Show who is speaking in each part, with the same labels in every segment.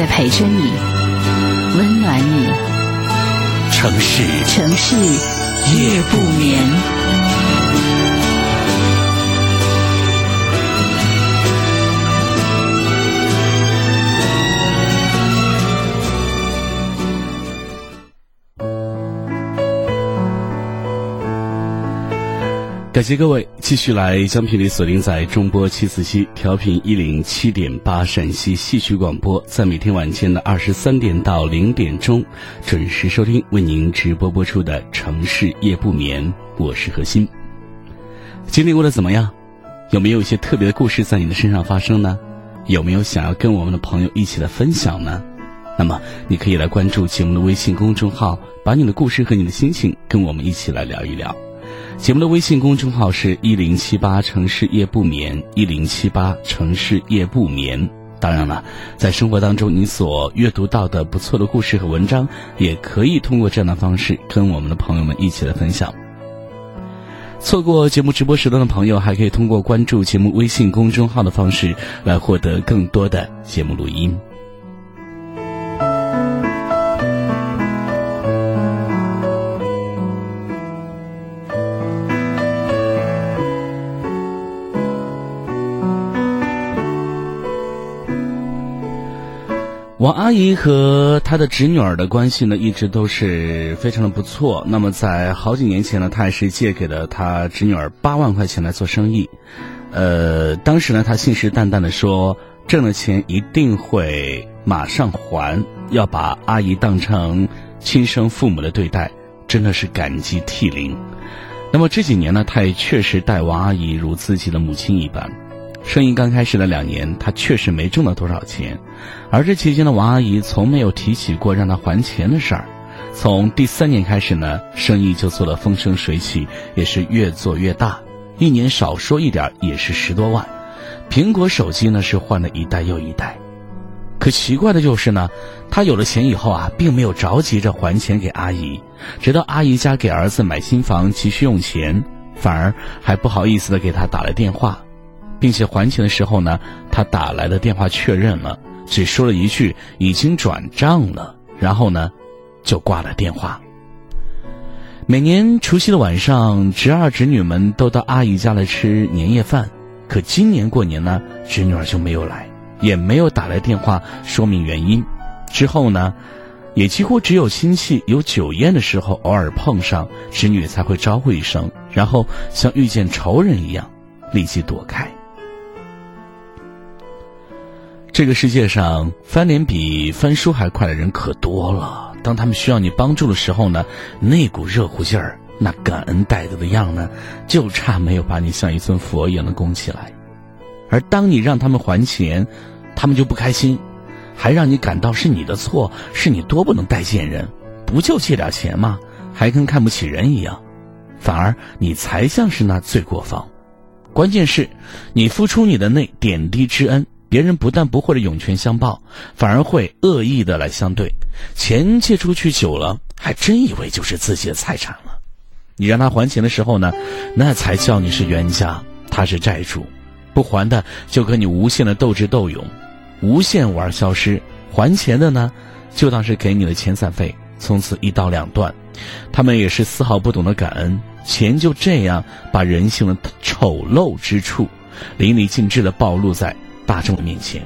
Speaker 1: 在陪着你，温暖你。
Speaker 2: 城市，
Speaker 1: 城市夜不眠。
Speaker 2: 感谢各位继续来将频率锁定在中波七四七调频一零七点八陕西戏曲广播，在每天晚间的二十三点到零点钟准时收听为您直播播出的《城市夜不眠》，我是何欣。今天过得怎么样？有没有一些特别的故事在你的身上发生呢？有没有想要跟我们的朋友一起来分享呢？那么你可以来关注节目的微信公众号，把你的故事和你的心情跟我们一起来聊一聊。节目的微信公众号是一零七八城市夜不眠，一零七八城市夜不眠。当然了，在生活当中你所阅读到的不错的故事和文章，也可以通过这样的方式跟我们的朋友们一起来分享。错过节目直播时段的朋友，还可以通过关注节目微信公众号的方式来获得更多的节目录音。王阿姨和她的侄女儿的关系呢，一直都是非常的不错。那么在好几年前呢，她也是借给了她侄女儿八万块钱来做生意。呃，当时呢，她信誓旦旦的说，挣了钱一定会马上还，要把阿姨当成亲生父母的对待，真的是感激涕零。那么这几年呢，她也确实待王阿姨如自己的母亲一般。生意刚开始的两年，他确实没挣到多少钱，而这期间的王阿姨从没有提起过让她还钱的事儿。从第三年开始呢，生意就做得风生水起，也是越做越大，一年少说一点也是十多万。苹果手机呢是换了一代又一代，可奇怪的就是呢，他有了钱以后啊，并没有着急着还钱给阿姨，直到阿姨家给儿子买新房急需用钱，反而还不好意思的给他打了电话。并且还钱的时候呢，他打来的电话确认了，只说了一句“已经转账了”，然后呢，就挂了电话。每年除夕的晚上，侄儿侄女们都到阿姨家来吃年夜饭，可今年过年呢，侄女儿就没有来，也没有打来电话说明原因。之后呢，也几乎只有亲戚有酒宴的时候偶尔碰上，侄女才会招呼一声，然后像遇见仇人一样立即躲开。这个世界上翻脸比翻书还快的人可多了。当他们需要你帮助的时候呢，那股热乎劲儿，那感恩戴德的样呢，就差没有把你像一尊佛一样的供起来。而当你让他们还钱，他们就不开心，还让你感到是你的错，是你多不能待见人，不就借点钱吗？还跟看不起人一样，反而你才像是那罪过方。关键是，你付出你的那点滴之恩。别人不但不会的涌泉相报，反而会恶意的来相对。钱借出去久了，还真以为就是自己的财产了。你让他还钱的时候呢，那才叫你是冤家，他是债主。不还的就跟你无限的斗智斗勇，无限玩消失。还钱的呢，就当是给你的遣散费，从此一刀两断。他们也是丝毫不懂得感恩，钱就这样把人性的丑陋之处淋漓尽致的暴露在。大众的面前，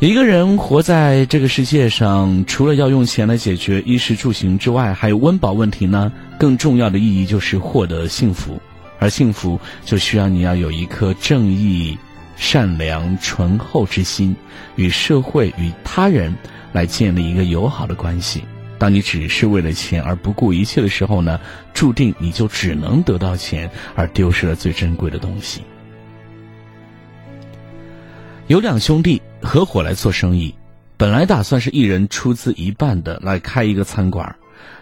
Speaker 2: 一个人活在这个世界上，除了要用钱来解决衣食住行之外，还有温饱问题呢。更重要的意义就是获得幸福，而幸福就需要你要有一颗正义、善良、醇厚之心，与社会、与他人来建立一个友好的关系。当你只是为了钱而不顾一切的时候呢，注定你就只能得到钱，而丢失了最珍贵的东西。有两兄弟合伙来做生意，本来打算是一人出资一半的来开一个餐馆，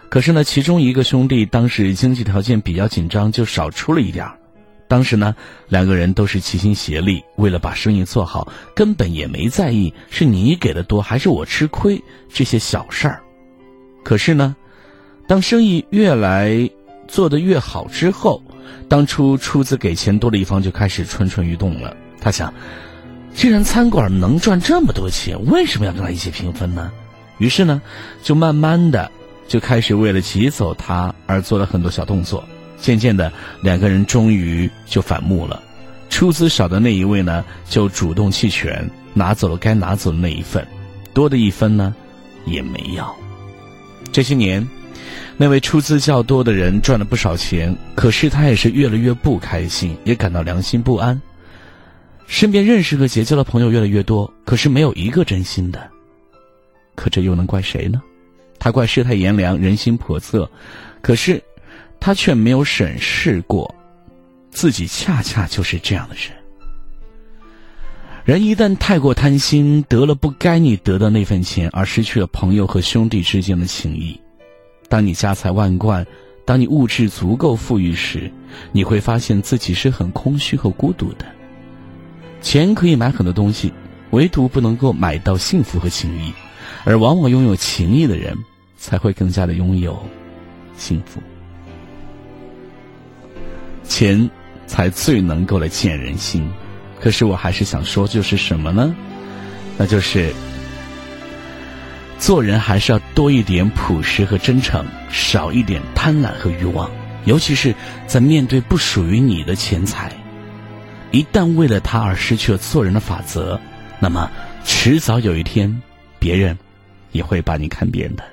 Speaker 2: 可是呢，其中一个兄弟当时经济条件比较紧张，就少出了一点。当时呢，两个人都是齐心协力，为了把生意做好，根本也没在意是你给的多还是我吃亏这些小事儿。可是呢，当生意越来做得越好之后，当初出资给钱多的一方就开始蠢蠢欲动了。他想，既然餐馆能赚这么多钱，为什么要跟他一起平分呢？于是呢，就慢慢的就开始为了挤走他而做了很多小动作。渐渐的，两个人终于就反目了。出资少的那一位呢，就主动弃权，拿走了该拿走的那一份，多的一分呢，也没要。这些年，那位出资较多的人赚了不少钱，可是他也是越来越不开心，也感到良心不安。身边认识和结交的朋友越来越多，可是没有一个真心的。可这又能怪谁呢？他怪世态炎凉，人心叵测。可是。他却没有审视过，自己恰恰就是这样的人。人一旦太过贪心，得了不该你得的那份钱，而失去了朋友和兄弟之间的情谊。当你家财万贯，当你物质足够富裕时，你会发现自己是很空虚和孤独的。钱可以买很多东西，唯独不能够买到幸福和情谊，而往往拥有情谊的人，才会更加的拥有幸福。钱，才最能够来见人心。可是我还是想说，就是什么呢？那就是做人还是要多一点朴实和真诚，少一点贪婪和欲望。尤其是在面对不属于你的钱财，一旦为了他而失去了做人的法则，那么迟早有一天，别人也会把你看扁的。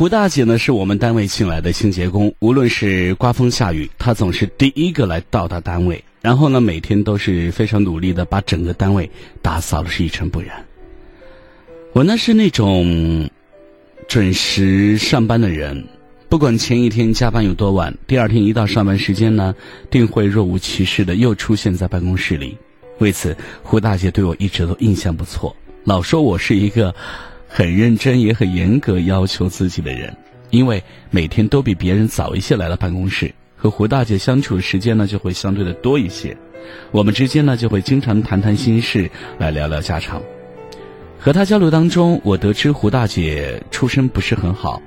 Speaker 2: 胡大姐呢是我们单位请来的清洁工，无论是刮风下雨，她总是第一个来到达单位，然后呢每天都是非常努力的把整个单位打扫的是一尘不染。我呢是那种准时上班的人，不管前一天加班有多晚，第二天一到上班时间呢，定会若无其事的又出现在办公室里。为此，胡大姐对我一直都印象不错，老说我是一个很认真也很严格要求自己的人。因为每天都比别人早一些来到办公室，和胡大姐相处的时间呢就会相对的多一些。我们之间呢就会经常谈谈心事，来聊聊家常。和她交流当中，我得知胡大姐出身不是很好，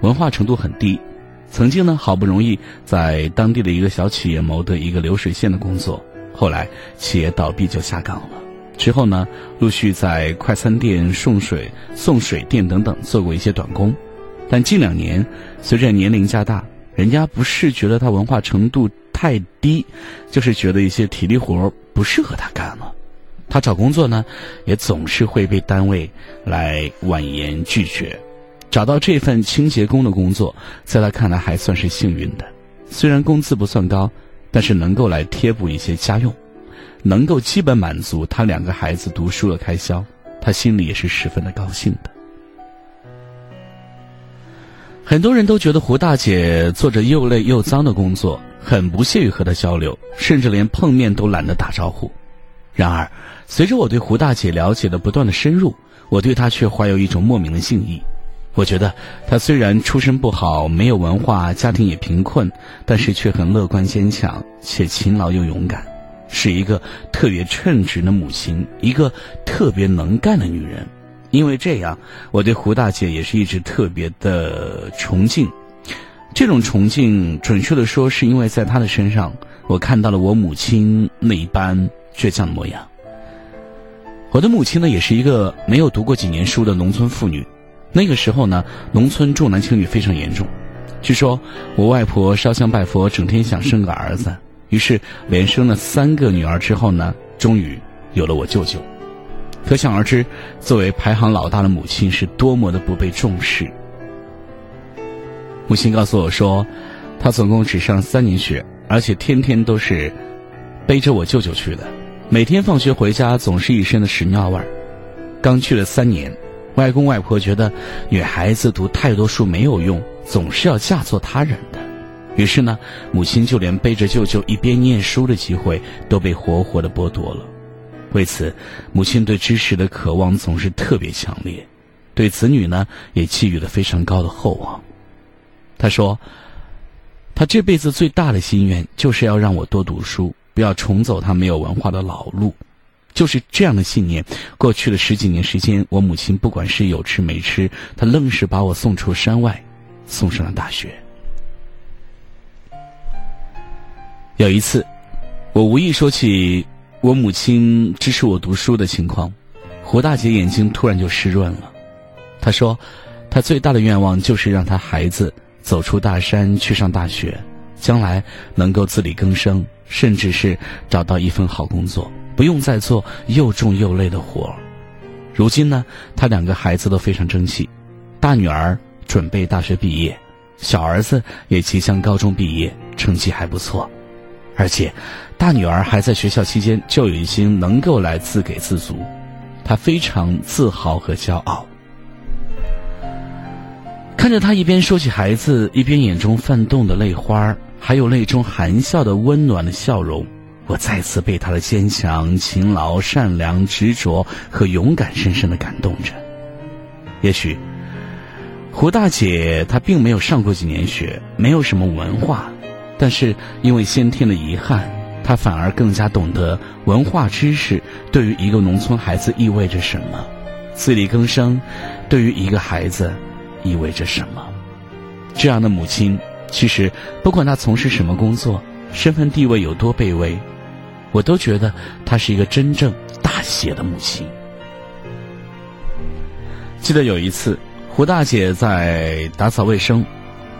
Speaker 2: 文化程度很低。曾经呢，好不容易在当地的一个小企业谋得一个流水线的工作，后来企业倒闭就下岗了。之后呢，陆续在快餐店、送水、送水店等等做过一些短工。但近两年，随着年龄加大，人家不是觉得他文化程度太低，就是觉得一些体力活不适合他干了。他找工作呢，也总是会被单位来婉言拒绝。找到这份清洁工的工作，在他看来还算是幸运的。虽然工资不算高，但是能够来贴补一些家用，能够基本满足他两个孩子读书的开销，他心里也是十分的高兴的。很多人都觉得胡大姐做着又累又脏的工作，很不屑于和她交流，甚至连碰面都懒得打招呼。然而，随着我对胡大姐了解的不断的深入，我对她却怀有一种莫名的敬意。我觉得她虽然出身不好，没有文化，家庭也贫困，但是却很乐观坚强，且勤劳又勇敢，是一个特别称职的母亲，一个特别能干的女人。因为这样，我对胡大姐也是一直特别的崇敬。这种崇敬，准确的说，是因为在她的身上，我看到了我母亲那一般倔强的模样。我的母亲呢，也是一个没有读过几年书的农村妇女。那个时候呢，农村重男轻女非常严重。据说我外婆烧香拜佛，整天想生个儿子，于是连生了三个女儿之后呢，终于有了我舅舅。可想而知，作为排行老大的母亲是多么的不被重视。母亲告诉我说，她总共只上三年学，而且天天都是背着我舅舅去的，每天放学回家总是一身的屎尿味儿。刚去了三年，外公外婆觉得女孩子读太多书没有用，总是要嫁作他人的，于是呢，母亲就连背着舅舅一边念书的机会都被活活的剥夺了。为此，母亲对知识的渴望总是特别强烈，对子女呢也寄予了非常高的厚望。她说：“她这辈子最大的心愿就是要让我多读书，不要重走他没有文化的老路。”就是这样的信念，过去了十几年时间，我母亲不管是有吃没吃，她愣是把我送出山外，送上了大学。有一次，我无意说起我母亲支持我读书的情况，胡大姐眼睛突然就湿润了。她说，她最大的愿望就是让她孩子走出大山去上大学，将来能够自力更生，甚至是找到一份好工作，不用再做又重又累的活。如今呢，她两个孩子都非常争气，大女儿准备大学毕业，小儿子也即将高中毕业，成绩还不错。而且，大女儿还在学校期间就已经能够来自给自足，她非常自豪和骄傲。看着她一边说起孩子，一边眼中泛动的泪花，还有泪中含笑的温暖的笑容，我再次被他的坚强、勤劳、善良、执着和勇敢深深的感动着。也许，胡大姐她并没有上过几年学，没有什么文化，但是因为先天的遗憾，她反而更加懂得文化知识对于一个农村孩子意味着什么，自力更生对于一个孩子意味着什么。这样的母亲，其实不管她从事什么工作，身份地位有多卑微，我都觉得她是一个真正大写的母亲。记得有一次，胡大姐在打扫卫生，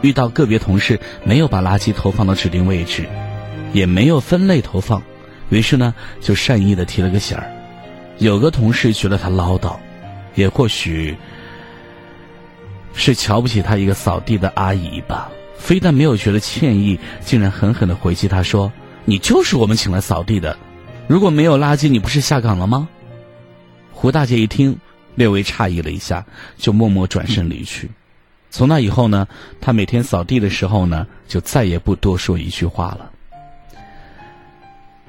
Speaker 2: 遇到个别同事没有把垃圾投放到指定位置，也没有分类投放，于是呢就善意的提了个醒儿。有个同事觉得他唠叨，也或许是瞧不起他一个扫地的阿姨吧，非但没有觉得歉意，竟然狠狠的回击他说：“你就是我们请来扫地的，如果没有垃圾，你不是下岗了吗？”胡大姐一听。略微诧异了一下，就默默转身离去。从那以后呢，他每天扫地的时候呢，就再也不多说一句话了。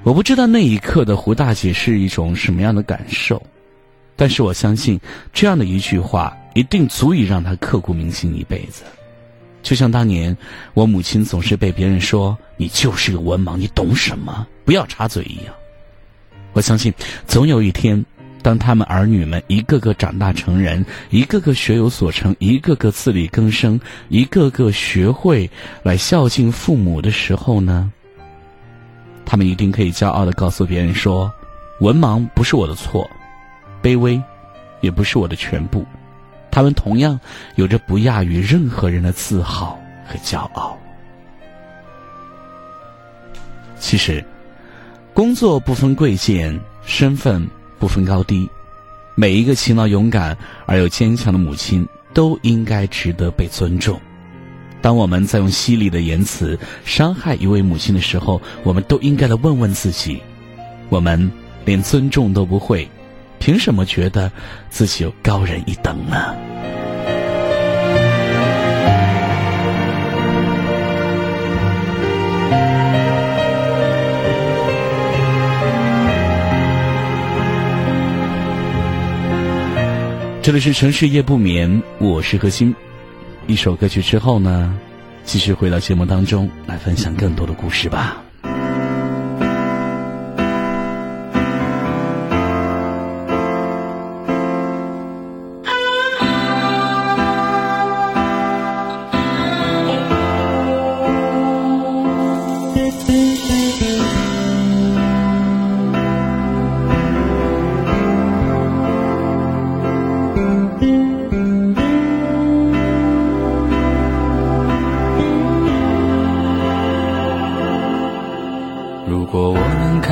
Speaker 2: 我不知道那一刻的胡大姐是一种什么样的感受，但是我相信这样的一句话一定足以让她刻骨铭心一辈子。就像当年我母亲总是被别人说“你就是个文盲，你懂什么？不要插嘴”一样。我相信总有一天。当他们儿女们一个个长大成人，一个个学有所成，一个个自力更生，一个个学会来孝敬父母的时候呢，他们一定可以骄傲的告诉别人说：“文盲不是我的错，卑微也不是我的全部。”他们同样有着不亚于任何人的自豪和骄傲。其实，工作不分贵贱，身份。不分高低，每一个勤劳勇敢而又坚强的母亲都应该值得被尊重。当我们在用犀利的言辞伤害一位母亲的时候，我们都应该来问问自己：我们连尊重都不会，凭什么觉得自己有高人一等呢？这里是城市夜不眠，我是何欣。一首歌曲之后呢，继续回到节目当中来分享更多的故事吧。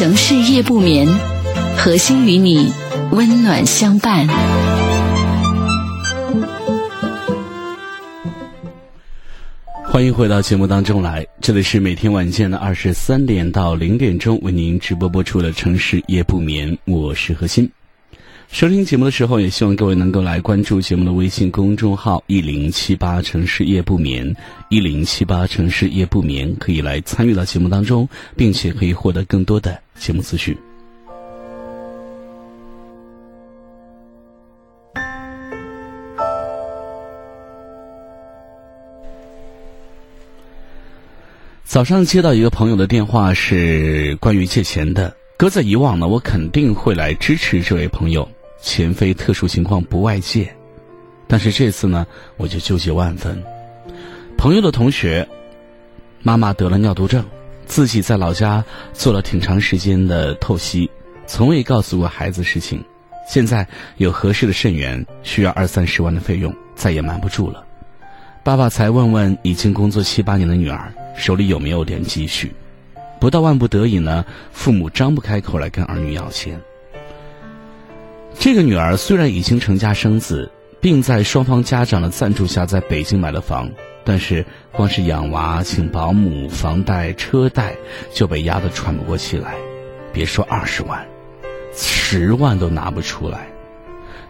Speaker 1: 城市夜不眠，核心与你温暖相伴。
Speaker 2: 欢迎回到节目当中来，这里是每天晚间的二十三点到零点钟为您直播播出的《城市夜不眠》，我是何欣。收听节目的时候，也希望各位能够来关注节目的微信公众号“一零七八城市夜不眠”，一零七八城市夜不眠，可以来参与到节目当中，并且可以获得更多的节目资讯。早上接到一个朋友的电话，是关于借钱的。搁在以往呢，我肯定会来支持这位朋友，钱非特殊情况不外借。但是这次呢，我就纠结万分。朋友的同学妈妈得了尿毒症，自己在老家做了挺长时间的透析，从未告诉过孩子事情。现在有合适的肾源，需要二三十万的费用，再也瞒不住了。爸爸才问问已经工作七八年的女儿手里有没有点积蓄，不到万不得已呢，父母张不开口来跟儿女要钱。这个女儿虽然已经成家生子，并在双方家长的赞助下在北京买了房，但是光是养娃、请保姆、房贷、车贷就被压得喘不过气来，别说二十万，十万都拿不出来。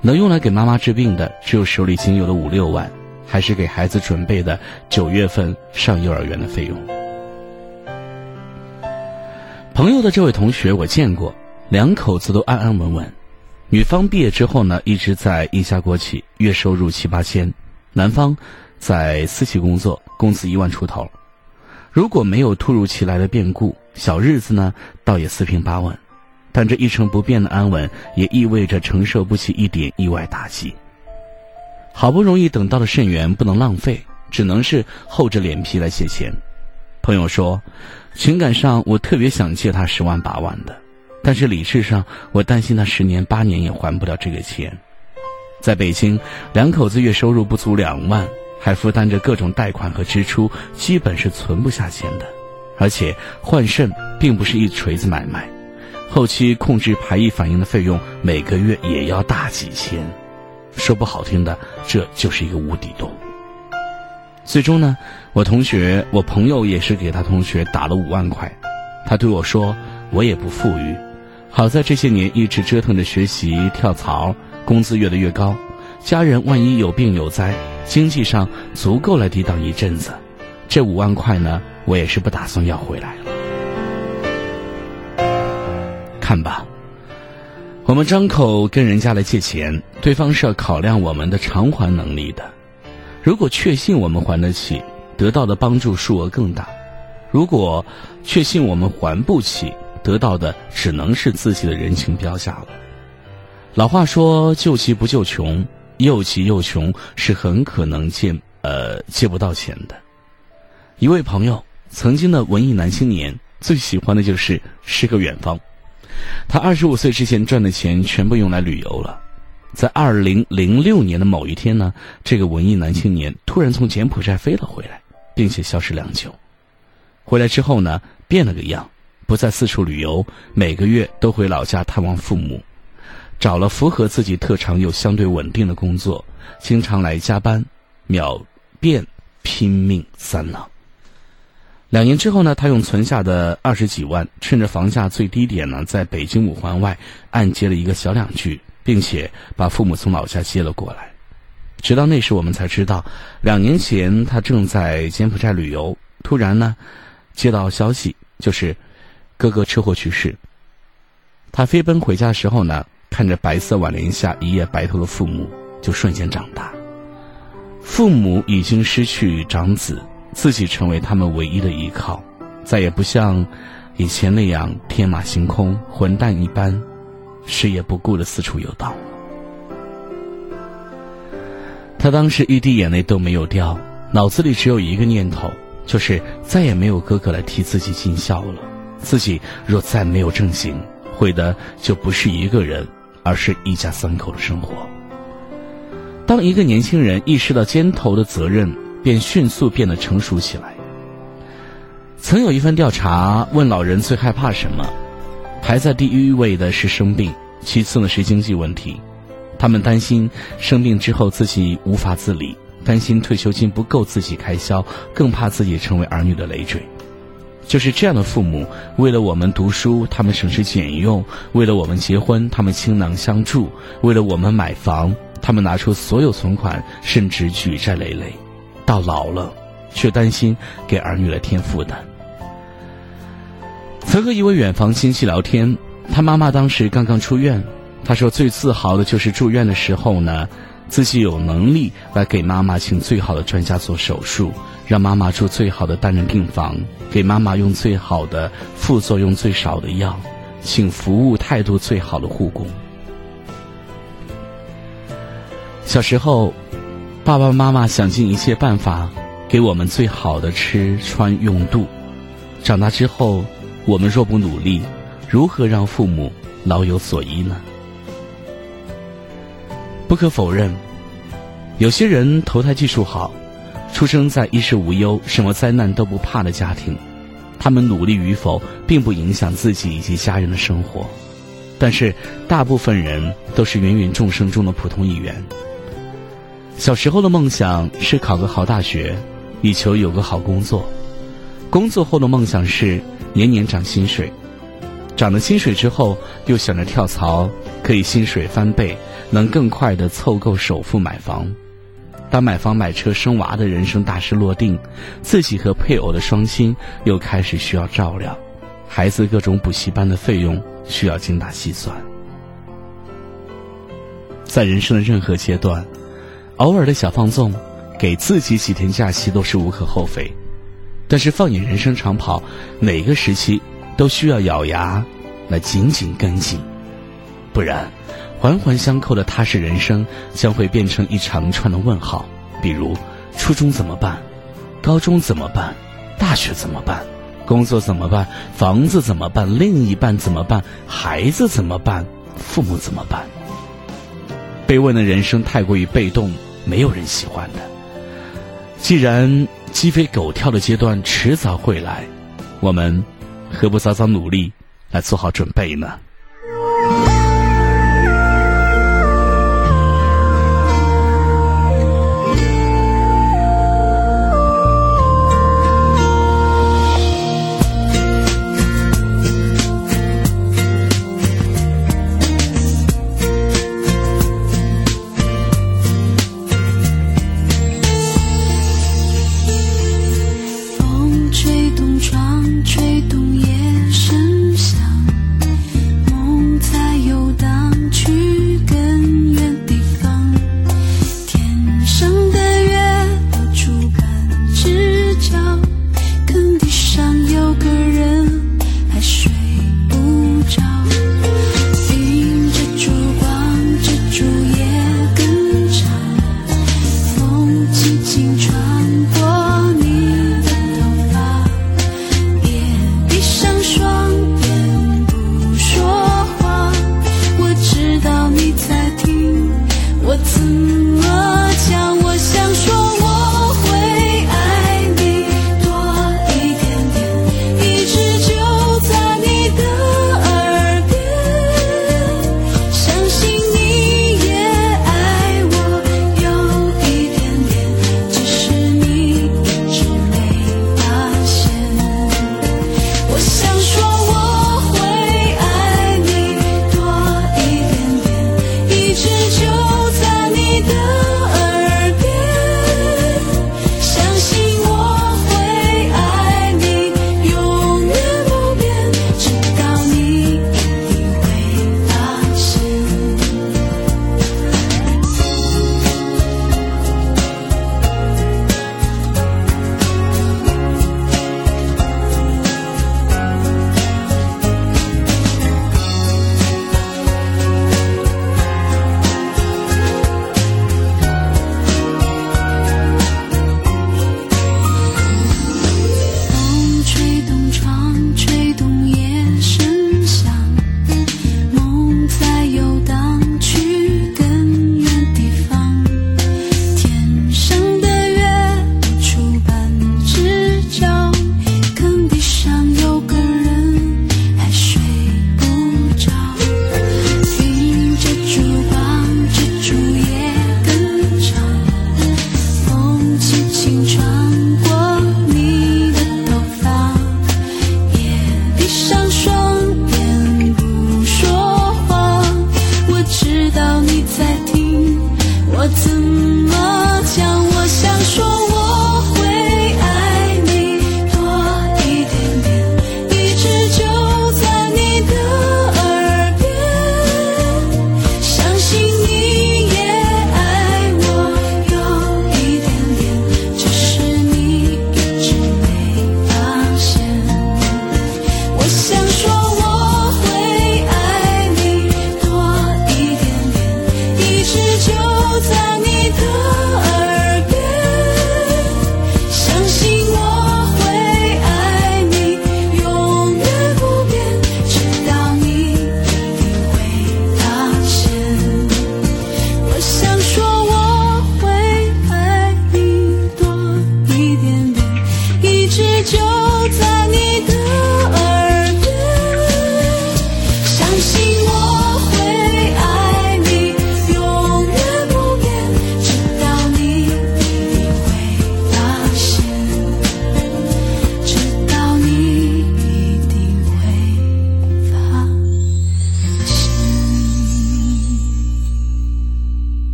Speaker 2: 能用来给妈妈治病的，只有手里仅有的五六万。还是给孩子准备的九月份上幼儿园的费用。朋友的这位同学我见过，两口子都安安稳稳。女方毕业之后呢，一直在一家国企，月收入七八千；男方在私企工作，工资一万出头。如果没有突如其来的变故，小日子呢倒也四平八稳。但这一成不变的安稳，也意味着承受不起一点意外打击。好不容易等到的肾源不能浪费，只能是厚着脸皮来借钱。朋友说，情感上我特别想借他十万八万的，但是理智上我担心他十年八年也还不了这个钱。在北京，两口子月收入不足两万，还负担着各种贷款和支出，基本是存不下钱的。而且换肾并不是一锤子买卖。后期控制排异反应的费用每个月也要大几千，说不好听的，这就是一个无底洞。最终呢，我同学、我朋友也是给他同学打了五万块，他对我说：“我也不富裕，好在这些年一直折腾着学习跳槽，工资越来越高，家人万一有病有灾，经济上足够来抵挡一阵子。这五万块呢，我也是不打算要回来了。”看吧，我们张口跟人家来借钱，对方是要考量我们的偿还能力的。如果确信我们还得起，得到的帮助数额更大；如果确信我们还不起，得到的只能是自己的人情标价了。老话说：“救急不救穷，又急又穷是很可能借呃借不到钱的。”一位朋友，曾经的文艺男青年，最喜欢的就是诗个远方。他二十五岁之前赚的钱全部用来旅游了，在二零零六年的某一天呢，这个文艺男青年突然从柬埔寨飞了回来，并且消失良久。回来之后呢，变了个样，不再四处旅游，每个月都回老家探望父母，找了符合自己特长又相对稳定的工作，经常来加班，秒变拼命三郎。两年之后呢，他用存下的二十几万，趁着房价最低点呢，在北京五环外按揭了一个小两居，并且把父母从老家接了过来。直到那时，我们才知道，两年前他正在柬埔寨旅游，突然呢，接到消息，就是哥哥车祸去世。他飞奔回家的时候呢，看着白色挽帘下一夜白头的父母，就瞬间长大。父母已经失去长子。自己成为他们唯一的依靠，再也不像以前那样天马行空、混蛋一般，视野不顾的四处游荡。他当时一滴眼泪都没有掉，脑子里只有一个念头，就是再也没有哥哥来替自己尽孝了。自己若再没有正形，毁的就不是一个人，而是一家三口的生活。当一个年轻人意识到肩头的责任，便迅速变得成熟起来。曾有一份调查问老人最害怕什么，排在第一位的是生病，其次呢是经济问题。他们担心生病之后自己无法自理，担心退休金不够自己开销，更怕自己成为儿女的累赘。就是这样的父母，为了我们读书，他们省吃俭用；为了我们结婚，他们倾囊相助；为了我们买房，他们拿出所有存款，甚至举债累累。到老了，却担心给儿女来添负担。曾和一位远房亲戚聊天，他妈妈当时刚刚出院，他说最自豪的就是住院的时候呢，自己有能力来给妈妈请最好的专家做手术，让妈妈住最好的单人病房，给妈妈用最好的、副作用最少的药，请服务态度最好的护工。小时候。爸爸妈妈想尽一切办法给我们最好的吃穿用度，长大之后，我们若不努力，如何让父母老有所依呢？不可否认，有些人投胎技术好，出生在衣食无忧、什么灾难都不怕的家庭，他们努力与否并不影响自己以及家人的生活，但是大部分人都是芸芸众生中的普通一员。小时候的梦想是考个好大学，以求有个好工作；工作后的梦想是年年涨薪水；涨了薪水之后，又想着跳槽，可以薪水翻倍，能更快的凑够首付买房。当买房、买车、生娃的人生大事落定，自己和配偶的双亲又开始需要照料，孩子各种补习班的费用需要精打细算。在人生的任何阶段。偶尔的小放纵，
Speaker 3: 给自己几天假期都是无可厚非。但是放眼人生长跑，哪个时期都需要咬牙来紧紧跟进，不然环环相扣的踏实人生将会变成一长串的问号。比如，初中怎么办？高中怎么办？大学怎么办？工作怎么办？房子怎么办？另一半怎么办？孩子怎么办？父母怎么办？被问的人生太过于被动，没有人喜欢的。既然鸡飞狗跳的阶段迟早会来，我们何不早早努力，来做好准备呢？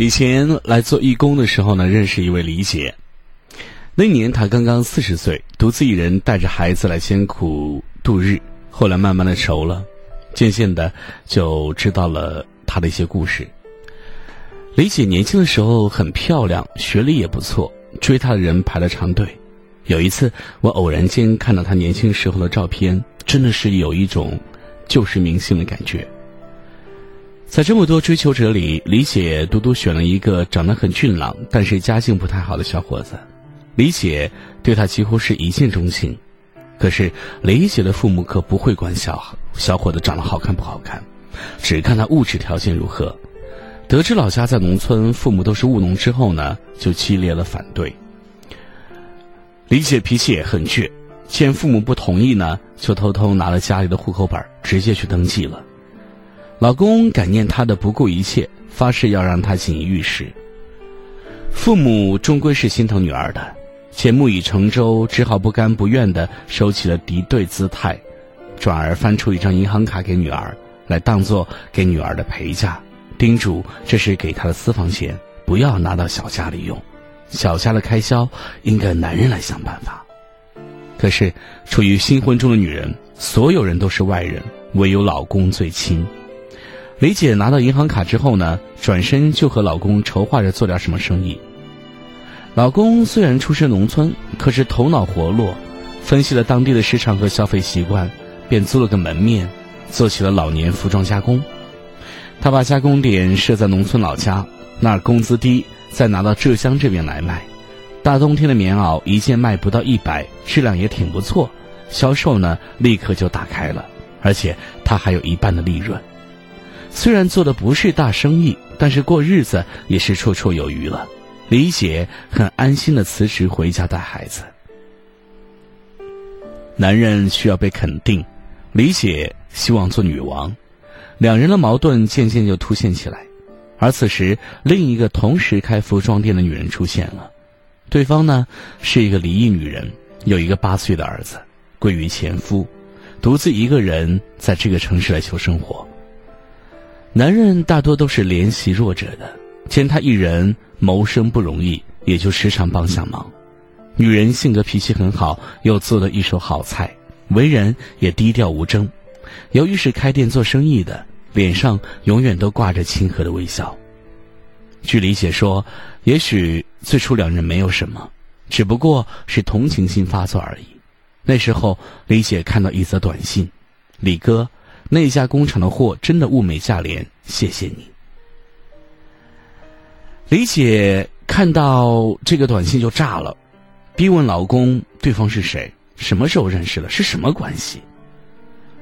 Speaker 3: 以前来做义工的时候呢，认识一位李姐。那年她刚刚四十岁，独自一人带着孩子来艰苦度日。后来慢慢的熟了，渐渐的就知道了她的一些故事。
Speaker 2: 李姐年轻的时候很漂亮，学历也不错，追她的人排了长队。有一次，我偶然间看到她年轻时候的照片，真的是有一种旧时明星的感觉。在这么多追求者里，李姐独独选了一个长得很俊朗，但是家境不太好的小伙子。李姐对他几乎是一见钟情。可是李姐的父母可不会管小小伙子长得好看不好看，只看他物质条件如何。得知老家在农村，父母都是务农之后呢，就激烈了反对。李姐脾气也很倔，见父母不同意呢，就偷偷拿了家里的户口本，直接去登记了。老公感念她的不顾一切，发誓要让她锦衣玉食。父母终归是心疼女儿的，且木已成舟，只好不甘不愿地收起了敌对姿态，转而翻出一张银行卡给女儿，来当做给女儿的陪嫁，叮嘱这是给她的私房钱，不要拿到小家里用，小家的开销应该男人来想办法。可是，处于新婚中的女人，所有人都是外人，唯有老公最亲。李姐拿到银行卡之后呢，转身就和老公筹划着做点什么生意。老公虽然出身农村，可是头脑活络，分析了当地的市场和消费习惯，便租了个门面，做起了老年服装加工。他把加工点设在农村老家，那儿工资低，再拿到浙江这边来卖。大冬天的棉袄一件卖不到一百，质量也挺不错，销售呢立刻就打开了，而且他还有一半的利润。虽然做的不是大生意，但是过日子也是绰绰有余了。李姐很安心的辞职回家带孩子。男人需要被肯定，李姐希望做女王，两人的矛盾渐渐就凸显起来。而此时，另一个同时开服装店的女人出现了，对方呢是一个离异女人，有一个八岁的儿子，归于前夫，独自一个人在这个城市来求生活。男人大多都是怜惜弱者的，见他一人谋生不容易，也就时常帮下忙。女人性格脾气很好，又做了一手好菜，为人也低调无争。由于是开店做生意的，脸上永远都挂着亲和的微笑。据李姐说，也许最初两人没有什么，只不过是同情心发作而已。那时候，李姐看到一则短信：“李哥。”那家工厂的货真的物美价廉，谢谢你。李姐看到这个短信就炸了，逼问老公对方是谁，什么时候认识的，是什么关系？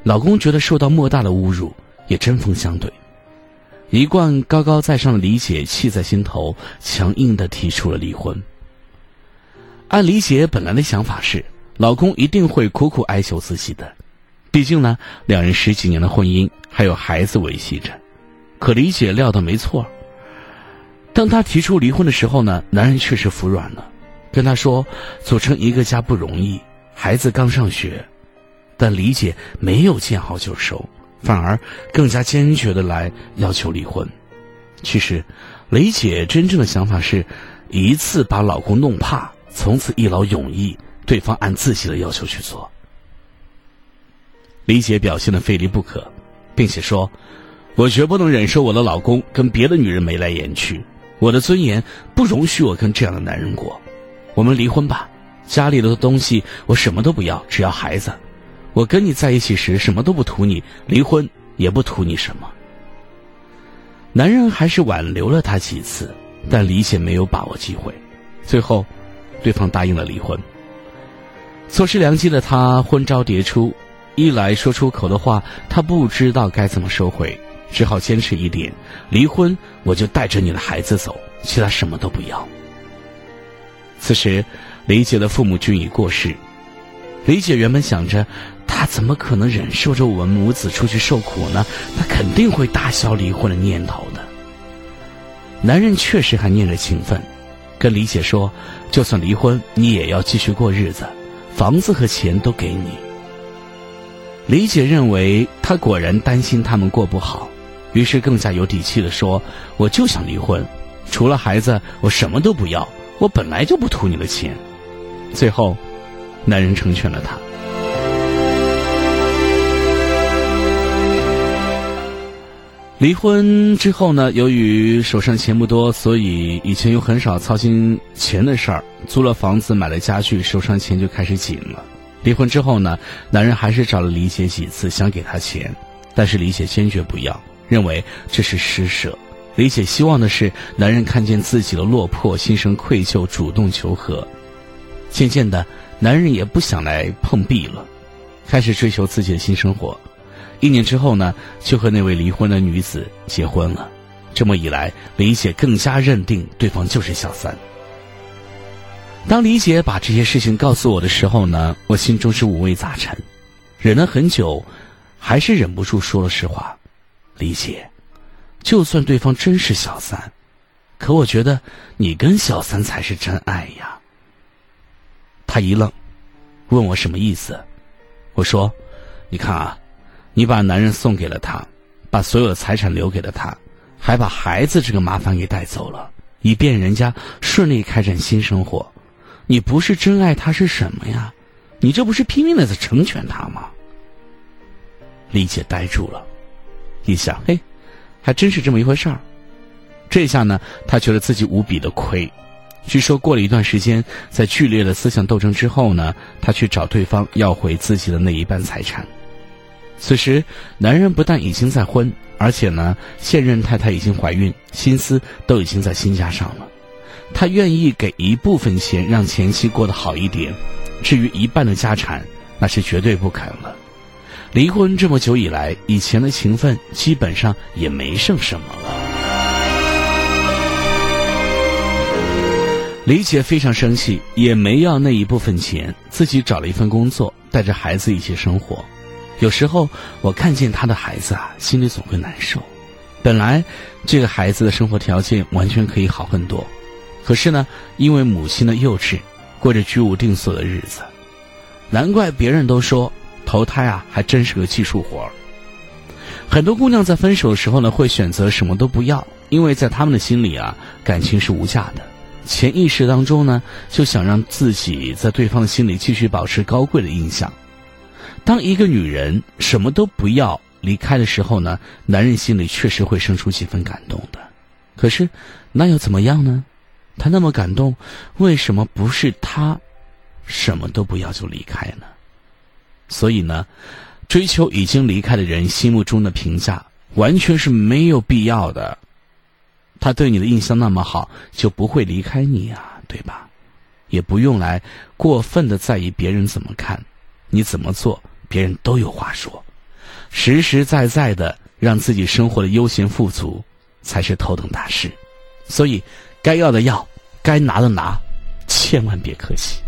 Speaker 2: 老公觉得受到莫大的侮辱，也针锋相对。一贯高高在上的李姐气在心头，强硬的提出了离婚。按李姐本来的想法是，老公一定会苦苦哀求自己的。毕竟呢，两人十几年的婚姻还有孩子维系着，可李姐料到没错。当他提出离婚的时候呢，男人确实服软了，跟他说组成一个家不容易，孩子刚上学。但李姐没有见好就收，反而更加坚决的来要求离婚。其实，李姐真正的想法是，一次把老公弄怕，从此一劳永逸，对方按自己的要求去做。李姐表现的费力不可，并且说：“我绝不能忍受我的老公跟别的女人眉来眼去，我的尊严不容许我跟这样的男人过。我们离婚吧，家里的东西我什么都不要，只要孩子。我跟你在一起时什么都不图你，离婚也不图你什么。”男人还是挽留了她几次，但李姐没有把握机会，最后，对方答应了离婚。错失良机的她，昏招迭出。一来说出口的话，他不知道该怎么收回，只好坚持一点：离婚，我就带着你的孩子走，其他什么都不要。此时，李姐的父母均已过世。李姐原本想着，他怎么可能忍受着我们母子出去受苦呢？他肯定会打消离婚的念头的。男人确实还念着情分，跟李姐说：就算离婚，你也要继续过日子，房子和钱都给你。李姐认为他果然担心他们过不好，于是更加有底气的说：“我就想离婚，除了孩子，我什么都不要。我本来就不图你的钱。”最后，男人成全了她。离婚之后呢，由于手上钱不多，所以以前又很少操心钱的事儿。租了房子，买了家具，手上钱就开始紧了。离婚之后呢，男人还是找了李姐几次，想给她钱，但是李姐坚决不要，认为这是施舍。李姐希望的是男人看见自己的落魄，心生愧疚，主动求和。渐渐的，男人也不想来碰壁了，开始追求自己的新生活。一年之后呢，就和那位离婚的女子结婚了。这么一来，李姐更加认定对方就是小三。当李姐把这些事情告诉我的时候呢，我心中是五味杂陈，忍了很久，还是忍不住说了实话：“李姐，就算对方真是小三，可我觉得你跟小三才是真爱呀。”她一愣，问我什么意思。我说：“你看啊，你把男人送给了他，把所有的财产留给了他，还把孩子这个麻烦给带走了，以便人家顺利开展新生活。”你不是真爱他是什么呀？你这不是拼命的在成全他吗？李姐呆住了，一想，嘿，还真是这么一回事儿。这下呢，她觉得自己无比的亏。据说过了一段时间，在剧烈的思想斗争之后呢，她去找对方要回自己的那一半财产。此时，男人不但已经再婚，而且呢，现任太太已经怀孕，心思都已经在新家上了。他愿意给一部分钱让前妻过得好一点，至于一半的家产，那是绝对不肯了。离婚这么久以来，以前的情分基本上也没剩什么了。李姐非常生气，也没要那一部分钱，自己找了一份工作，带着孩子一起生活。有时候我看见她的孩子啊，心里总会难受。本来这个孩子的生活条件完全可以好很多。可是呢，因为母亲的幼稚，过着居无定所的日子，难怪别人都说投胎啊，还真是个技术活儿。很多姑娘在分手的时候呢，会选择什么都不要，因为在他们的心里啊，感情是无价的，潜意识当中呢，就想让自己在对方的心里继续保持高贵的印象。当一个女人什么都不要离开的时候呢，男人心里确实会生出几分感动的。可是，那又怎么样呢？他那么感动，为什么不是他什么都不要就离开呢？所以呢，追求已经离开的人心目中的评价，完全是没有必要的。他对你的印象那么好，就不会离开你啊，对吧？也不用来过分的在意别人怎么看，你怎么做，别人都有话说。实实在在的让自己生活的悠闲富足，才是头等大事。所以。该要的要，该拿的拿，千万别客气。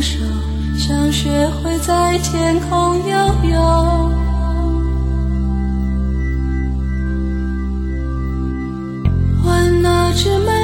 Speaker 3: 手，想学会在天空游悠。换那只
Speaker 2: 猫。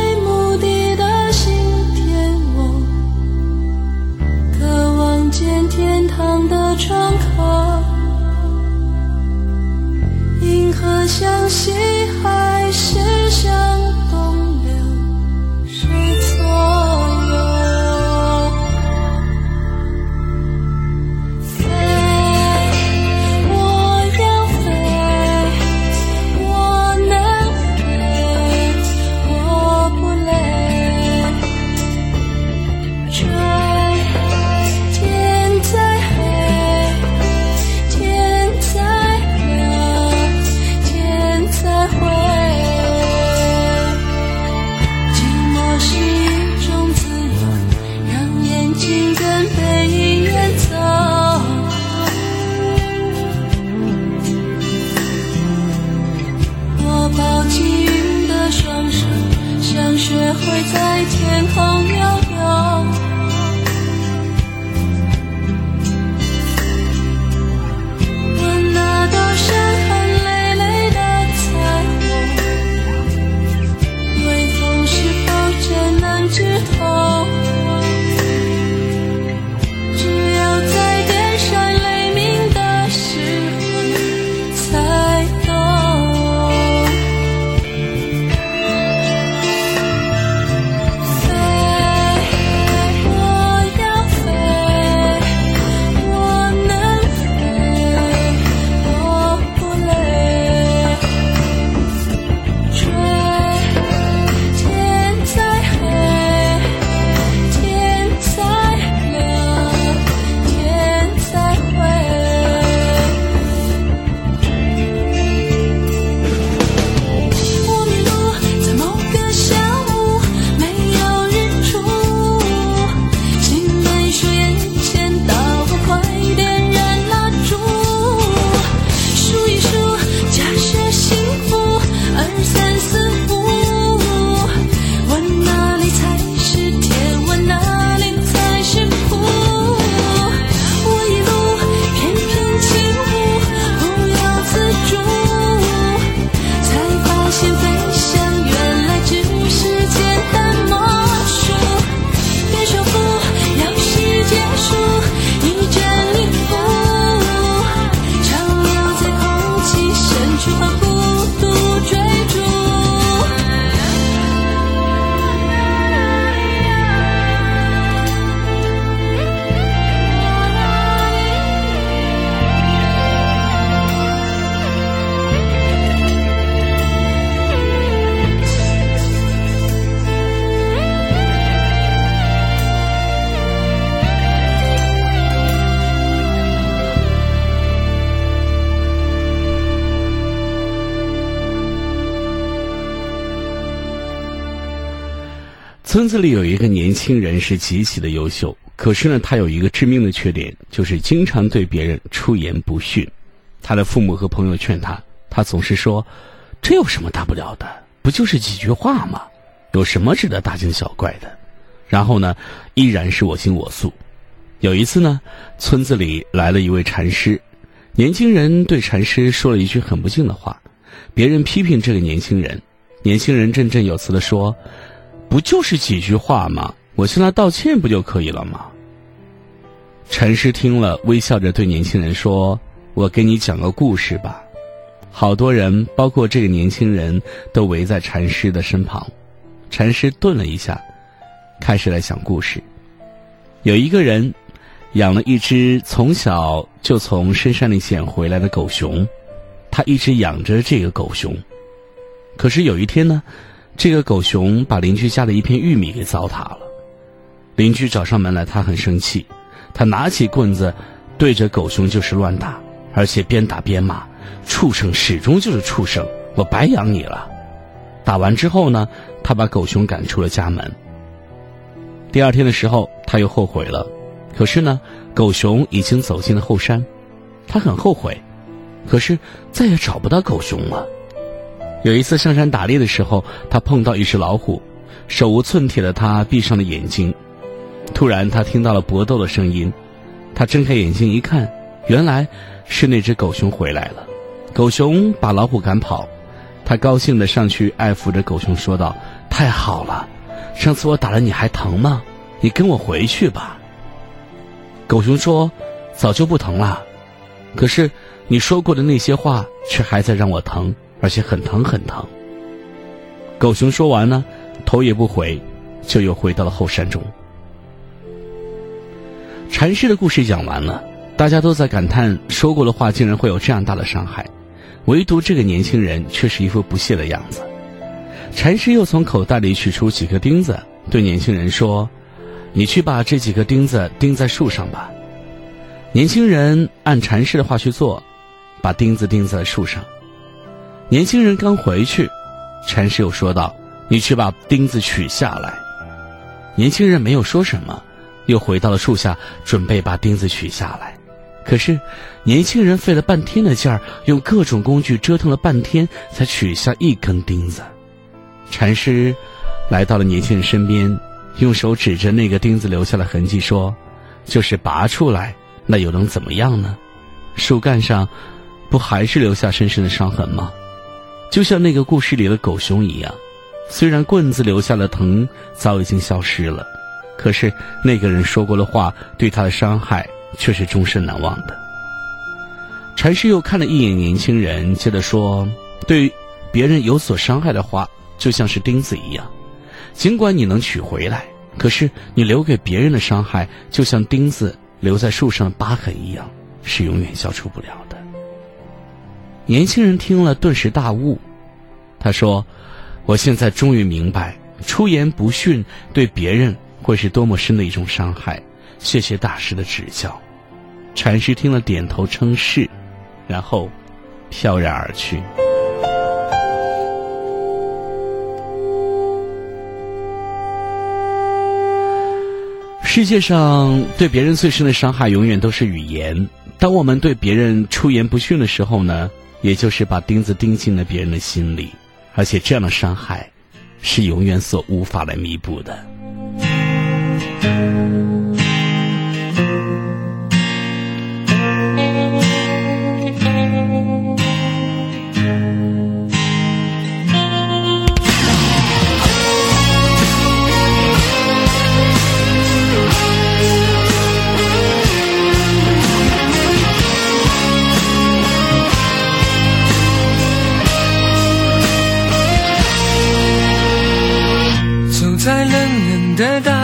Speaker 2: 子里有一个年轻人是极其的优秀，可是呢，他有一个致命的缺点，就是经常对别人出言不逊。他的父母和朋友劝他，他总是说：“这有什么大不了的？不就是几句话吗？有什么值得大惊小怪的？”然后呢，依然是我行我素。有一次呢，村子里来了一位禅师，年轻人对禅师说了一句很不敬的话，别人批评这个年轻人，年轻人振振有词的说。不就是几句话吗？我向他道歉不就可以了吗？禅师听了，微笑着对年轻人说：“我给你讲个故事吧。”好多人，包括这个年轻人都围在禅师的身旁。禅师顿了一下，开始来讲故事。有一个人养了一只从小就从深山里捡回来的狗熊，他一直养着这个狗熊。可是有一天呢？这个狗熊把邻居家的一片玉米给糟蹋了，邻居找上门来，他很生气，他拿起棍子，对着狗熊就是乱打，而且边打边骂：“畜生，始终就是畜生，我白养你了。”打完之后呢，他把狗熊赶出了家门。第二天的时候，他又后悔了，可是呢，狗熊已经走进了后山，他很后悔，可是再也找不到狗熊了。有一次上山打猎的时候，他碰到一只老虎，手无寸铁的他闭上了眼睛。突然，他听到了搏斗的声音，他睁开眼睛一看，原来是那只狗熊回来了。狗熊把老虎赶跑，他高兴的上去爱抚着狗熊，说道：“太好了，上次我打了你还疼吗？你跟我回去吧。”狗熊说：“早就不疼了，可是你说过的那些话却还在让我疼。”而且很疼很疼。狗熊说完呢，头也不回，就又回到了后山中。禅师的故事讲完了，大家都在感叹说过的话竟然会有这样大的伤害，唯独这个年轻人却是一副不屑的样子。禅师又从口袋里取出几颗钉子，对年轻人说：“你去把这几颗钉子钉在树上吧。”年轻人按禅师的话去做，把钉子钉在了树上。年轻人刚回去，禅师又说道：“你去把钉子取下来。”年轻人没有说什么，又回到了树下，准备把钉子取下来。可是，年轻人费了半天的劲儿，用各种工具折腾了半天，才取下一根钉子。禅师来到了年轻人身边，用手指着那个钉子留下的痕迹说：“就是拔出来，那又能怎么样呢？树干上不还是留下深深的伤痕吗？”就像那个故事里的狗熊一样，虽然棍子留下的疼早已经消失了，可是那个人说过的话对他的伤害却是终身难忘的。禅师又看了一眼年轻人，接着说：“对别人有所伤害的话，就像是钉子一样，尽管你能取回来，可是你留给别人的伤害，就像钉子留在树上的疤痕一样，是永远消除不了。”年轻人听了，顿时大悟。他说：“我现在终于明白，出言不逊对别人会是多么深的一种伤害。谢谢大师的指教。”禅师听了，点头称是，然后飘然而去。世界上对别人最深的伤害，永远都是语言。当我们对别人出言不逊的时候呢？也就是把钉子钉进了别人的心里，而且这样的伤害，是永远所无法来弥补的。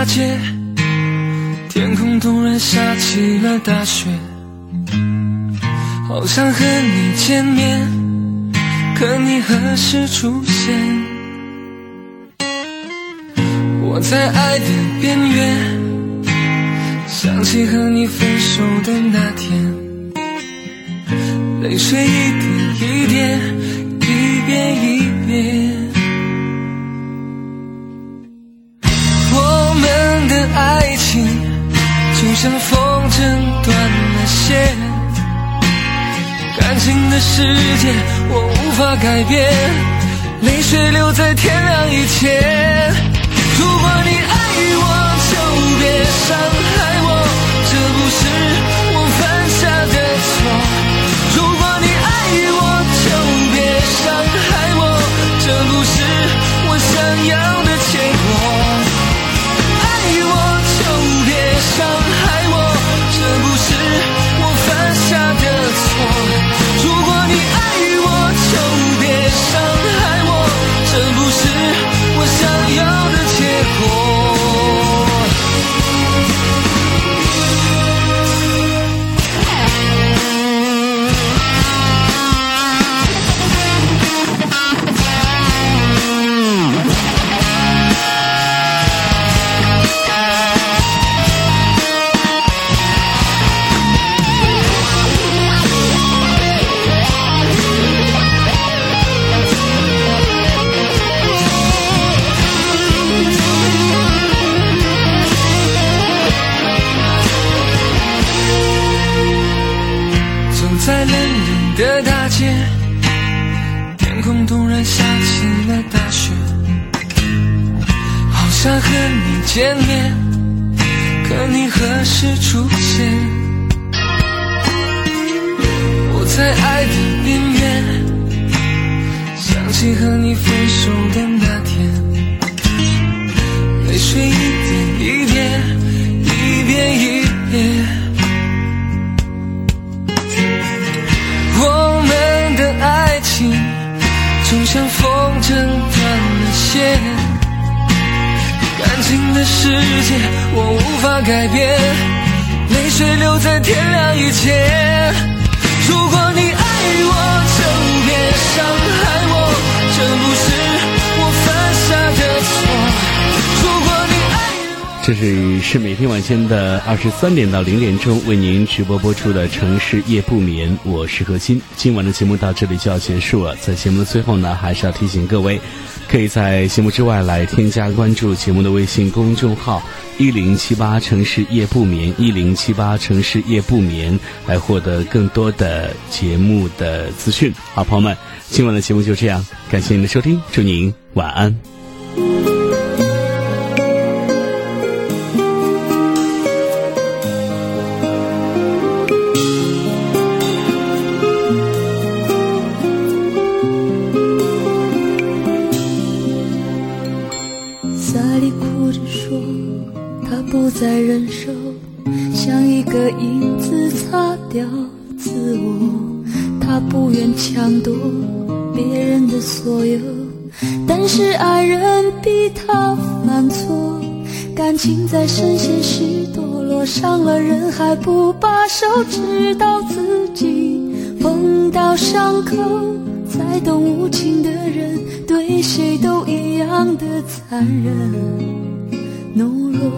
Speaker 4: 大街，天空突然下起了大雪，好想和你见面，可你何时出现？我在爱的边缘，想起和你分手的那天，泪水一点一点，一遍一爱情就像风筝断了线感情的世界我无法改变泪水留在天亮以前如果你爱我就别伤害我。
Speaker 2: 十三点到零点钟为您直播播出的城市夜不眠，我是何鑫。今晚的节目到这里就要结束了，在节目的最后呢，还是要提醒各位，可以在节目之外来添加关注节目的微信公众号一零七八城市夜不眠一零七八城市夜不眠，来获得更多的节目的资讯。好，朋友们，今晚的节目就这样，感谢您的收听，祝您晚安。
Speaker 3: 伤了人还不罢手，直到自己碰到伤口。才懂无情的人对谁都一样的残忍懦弱，